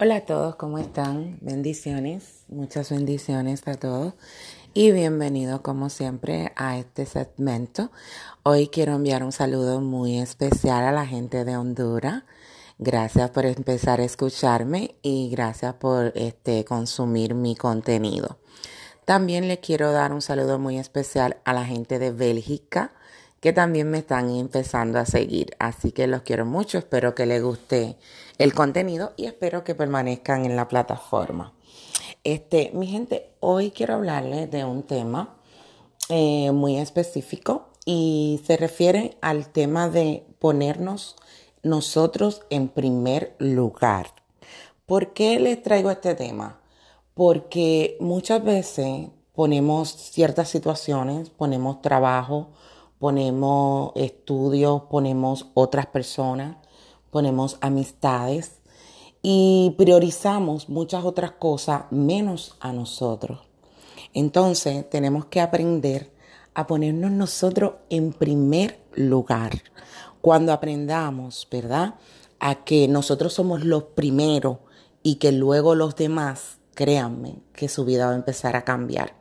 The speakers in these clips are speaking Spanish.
Hola a todos, ¿cómo están? Bendiciones, muchas bendiciones a todos y bienvenido como siempre a este segmento. Hoy quiero enviar un saludo muy especial a la gente de Honduras. Gracias por empezar a escucharme y gracias por este consumir mi contenido. También le quiero dar un saludo muy especial a la gente de Bélgica que también me están empezando a seguir. Así que los quiero mucho, espero que les guste el contenido y espero que permanezcan en la plataforma. Este, mi gente, hoy quiero hablarles de un tema eh, muy específico y se refiere al tema de ponernos nosotros en primer lugar. ¿Por qué les traigo este tema? Porque muchas veces ponemos ciertas situaciones, ponemos trabajo, ponemos estudios, ponemos otras personas, ponemos amistades y priorizamos muchas otras cosas menos a nosotros. Entonces tenemos que aprender a ponernos nosotros en primer lugar. Cuando aprendamos, ¿verdad? A que nosotros somos los primeros y que luego los demás, créanme que su vida va a empezar a cambiar.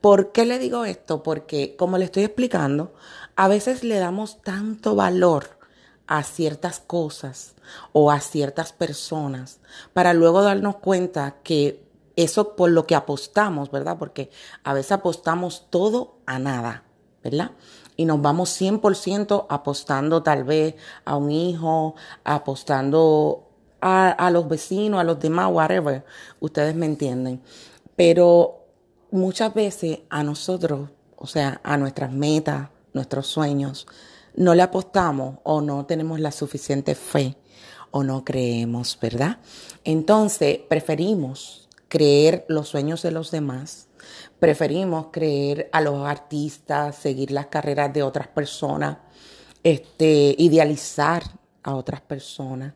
¿Por qué le digo esto? Porque, como le estoy explicando, a veces le damos tanto valor a ciertas cosas o a ciertas personas para luego darnos cuenta que eso por lo que apostamos, ¿verdad? Porque a veces apostamos todo a nada, ¿verdad? Y nos vamos 100% apostando tal vez a un hijo, apostando a, a los vecinos, a los demás, whatever. Ustedes me entienden. Pero muchas veces a nosotros, o sea, a nuestras metas, nuestros sueños, no le apostamos o no tenemos la suficiente fe o no creemos, ¿verdad? Entonces preferimos creer los sueños de los demás, preferimos creer a los artistas, seguir las carreras de otras personas, este, idealizar a otras personas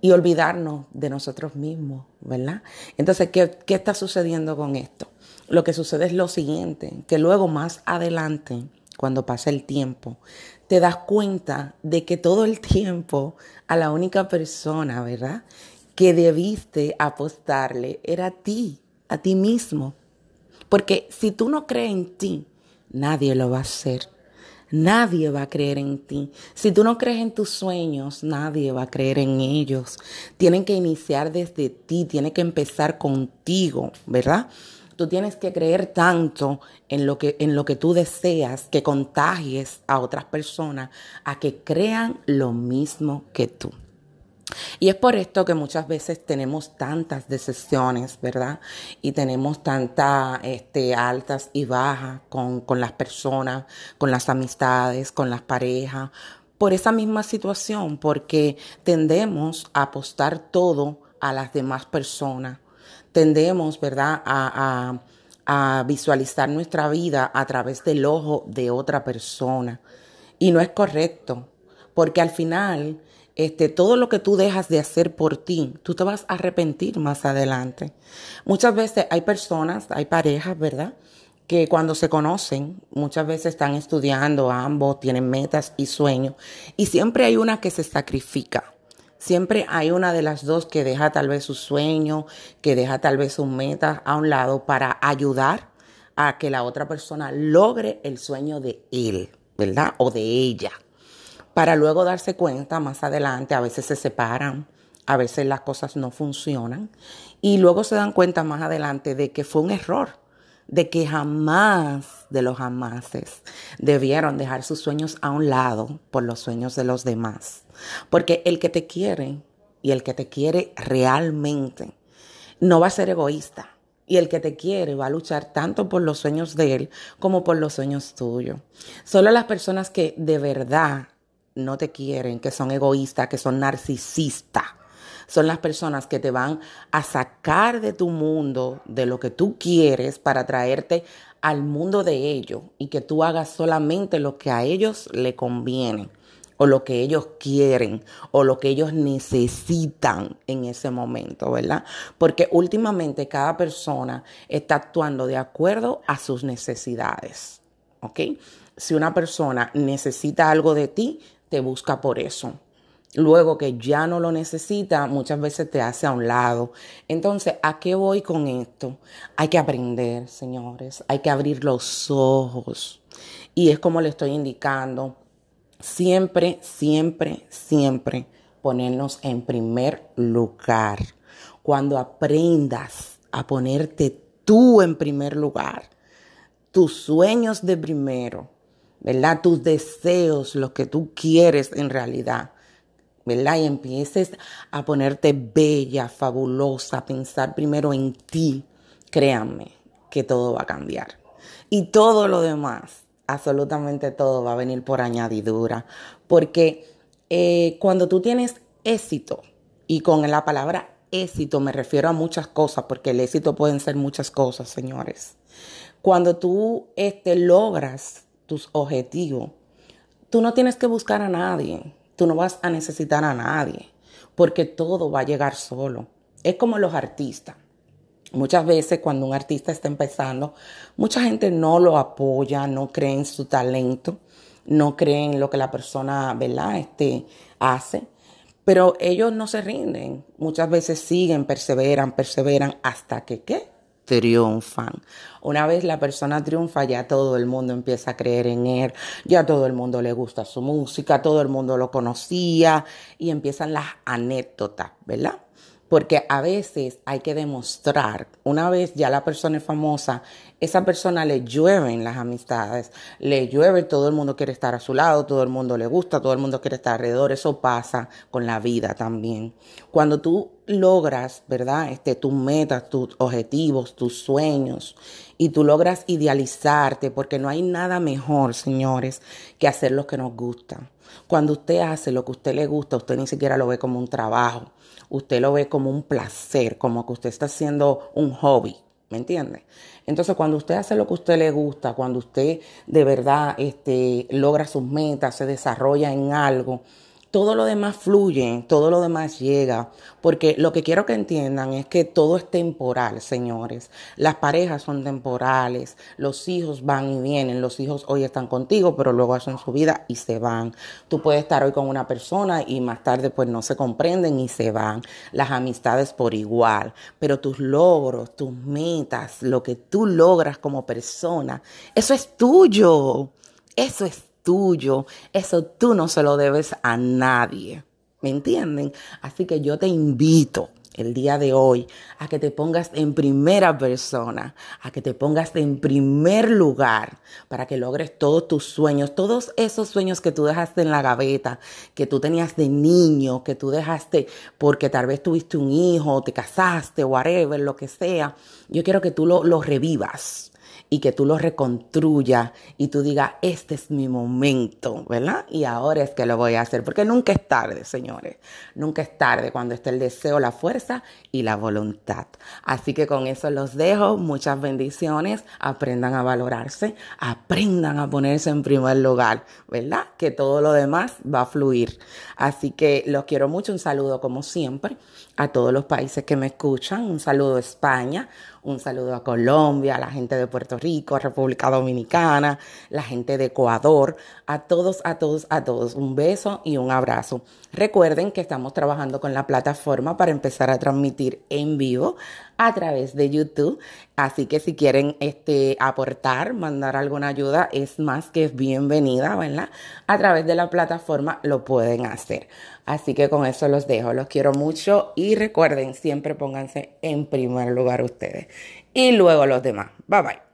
y olvidarnos de nosotros mismos, ¿verdad? Entonces, ¿qué, ¿qué está sucediendo con esto? Lo que sucede es lo siguiente, que luego más adelante, cuando pasa el tiempo, te das cuenta de que todo el tiempo a la única persona, ¿verdad? Que debiste apostarle era a ti, a ti mismo. Porque si tú no crees en ti, nadie lo va a hacer. Nadie va a creer en ti. Si tú no crees en tus sueños, nadie va a creer en ellos. Tienen que iniciar desde ti, tiene que empezar contigo, ¿verdad? Tú tienes que creer tanto en lo que, en lo que tú deseas que contagies a otras personas a que crean lo mismo que tú. Y es por esto que muchas veces tenemos tantas decepciones, ¿verdad? Y tenemos tantas este, altas y bajas con, con las personas, con las amistades, con las parejas, por esa misma situación, porque tendemos a apostar todo a las demás personas tendemos, ¿verdad?, a, visualizar nuestra vida a través del ojo de otra persona. Y no es correcto, porque al final, este, todo lo que tú dejas de hacer por ti, tú te vas a arrepentir más adelante. Muchas veces hay personas, hay parejas, ¿verdad? que cuando se conocen, muchas veces están estudiando, ambos tienen metas y sueños, y siempre hay una que se sacrifica. Siempre hay una de las dos que deja tal vez su sueño, que deja tal vez sus metas a un lado para ayudar a que la otra persona logre el sueño de él, ¿verdad? O de ella. Para luego darse cuenta más adelante, a veces se separan, a veces las cosas no funcionan y luego se dan cuenta más adelante de que fue un error de que jamás de los jamases debieron dejar sus sueños a un lado por los sueños de los demás. Porque el que te quiere y el que te quiere realmente no va a ser egoísta. Y el que te quiere va a luchar tanto por los sueños de él como por los sueños tuyos. Solo las personas que de verdad no te quieren, que son egoístas, que son narcisistas, son las personas que te van a sacar de tu mundo, de lo que tú quieres, para traerte al mundo de ellos y que tú hagas solamente lo que a ellos le conviene o lo que ellos quieren o lo que ellos necesitan en ese momento, ¿verdad? Porque últimamente cada persona está actuando de acuerdo a sus necesidades, ¿ok? Si una persona necesita algo de ti, te busca por eso. Luego que ya no lo necesita, muchas veces te hace a un lado. Entonces, ¿a qué voy con esto? Hay que aprender, señores, hay que abrir los ojos. Y es como le estoy indicando, siempre, siempre, siempre ponernos en primer lugar. Cuando aprendas a ponerte tú en primer lugar, tus sueños de primero, ¿verdad? Tus deseos, lo que tú quieres en realidad ¿verdad? Y empieces a ponerte bella, fabulosa, a pensar primero en ti, créanme que todo va a cambiar. Y todo lo demás, absolutamente todo va a venir por añadidura. Porque eh, cuando tú tienes éxito, y con la palabra éxito me refiero a muchas cosas, porque el éxito pueden ser muchas cosas, señores. Cuando tú este, logras tus objetivos, tú no tienes que buscar a nadie. Tú no vas a necesitar a nadie porque todo va a llegar solo. Es como los artistas. Muchas veces cuando un artista está empezando, mucha gente no lo apoya, no cree en su talento, no cree en lo que la persona, ¿verdad? Este, hace. Pero ellos no se rinden. Muchas veces siguen, perseveran, perseveran hasta que, ¿qué? Triunfan. Una vez la persona triunfa, ya todo el mundo empieza a creer en él, ya todo el mundo le gusta su música, todo el mundo lo conocía y empiezan las anécdotas, ¿verdad? Porque a veces hay que demostrar, una vez ya la persona es famosa, esa persona le llueven las amistades, le llueve, todo el mundo quiere estar a su lado, todo el mundo le gusta, todo el mundo quiere estar alrededor, eso pasa con la vida también. Cuando tú logras, ¿verdad? Este, tus metas, tus objetivos, tus sueños, y tú logras idealizarte, porque no hay nada mejor, señores, que hacer lo que nos gusta. Cuando usted hace lo que a usted le gusta, usted ni siquiera lo ve como un trabajo usted lo ve como un placer, como que usted está haciendo un hobby, ¿me entiende? Entonces, cuando usted hace lo que a usted le gusta, cuando usted de verdad este, logra sus metas, se desarrolla en algo, todo lo demás fluye, todo lo demás llega, porque lo que quiero que entiendan es que todo es temporal, señores. Las parejas son temporales, los hijos van y vienen, los hijos hoy están contigo, pero luego hacen su vida y se van. Tú puedes estar hoy con una persona y más tarde pues no se comprenden y se van. Las amistades por igual, pero tus logros, tus metas, lo que tú logras como persona, eso es tuyo. Eso es tuyo, eso tú no se lo debes a nadie. ¿Me entienden? Así que yo te invito el día de hoy a que te pongas en primera persona, a que te pongas en primer lugar para que logres todos tus sueños, todos esos sueños que tú dejaste en la gaveta, que tú tenías de niño, que tú dejaste porque tal vez tuviste un hijo, te casaste, whatever, lo que sea. Yo quiero que tú lo, lo revivas y que tú lo reconstruyas y tú digas, este es mi momento, ¿verdad? Y ahora es que lo voy a hacer, porque nunca es tarde, señores, nunca es tarde cuando esté el deseo, la fuerza y la voluntad. Así que con eso los dejo, muchas bendiciones, aprendan a valorarse, aprendan a ponerse en primer lugar, ¿verdad? Que todo lo demás va a fluir. Así que los quiero mucho, un saludo como siempre a todos los países que me escuchan, un saludo a España, un saludo a Colombia, a la gente de Puerto Rico, a República Dominicana, la gente de Ecuador, a todos, a todos, a todos. Un beso y un abrazo. Recuerden que estamos trabajando con la plataforma para empezar a transmitir en vivo a través de YouTube. Así que si quieren este, aportar, mandar alguna ayuda, es más que bienvenida, ¿verdad? A través de la plataforma lo pueden hacer. Así que con eso los dejo. Los quiero mucho y recuerden, siempre pónganse en primer lugar ustedes y luego los demás. Bye bye.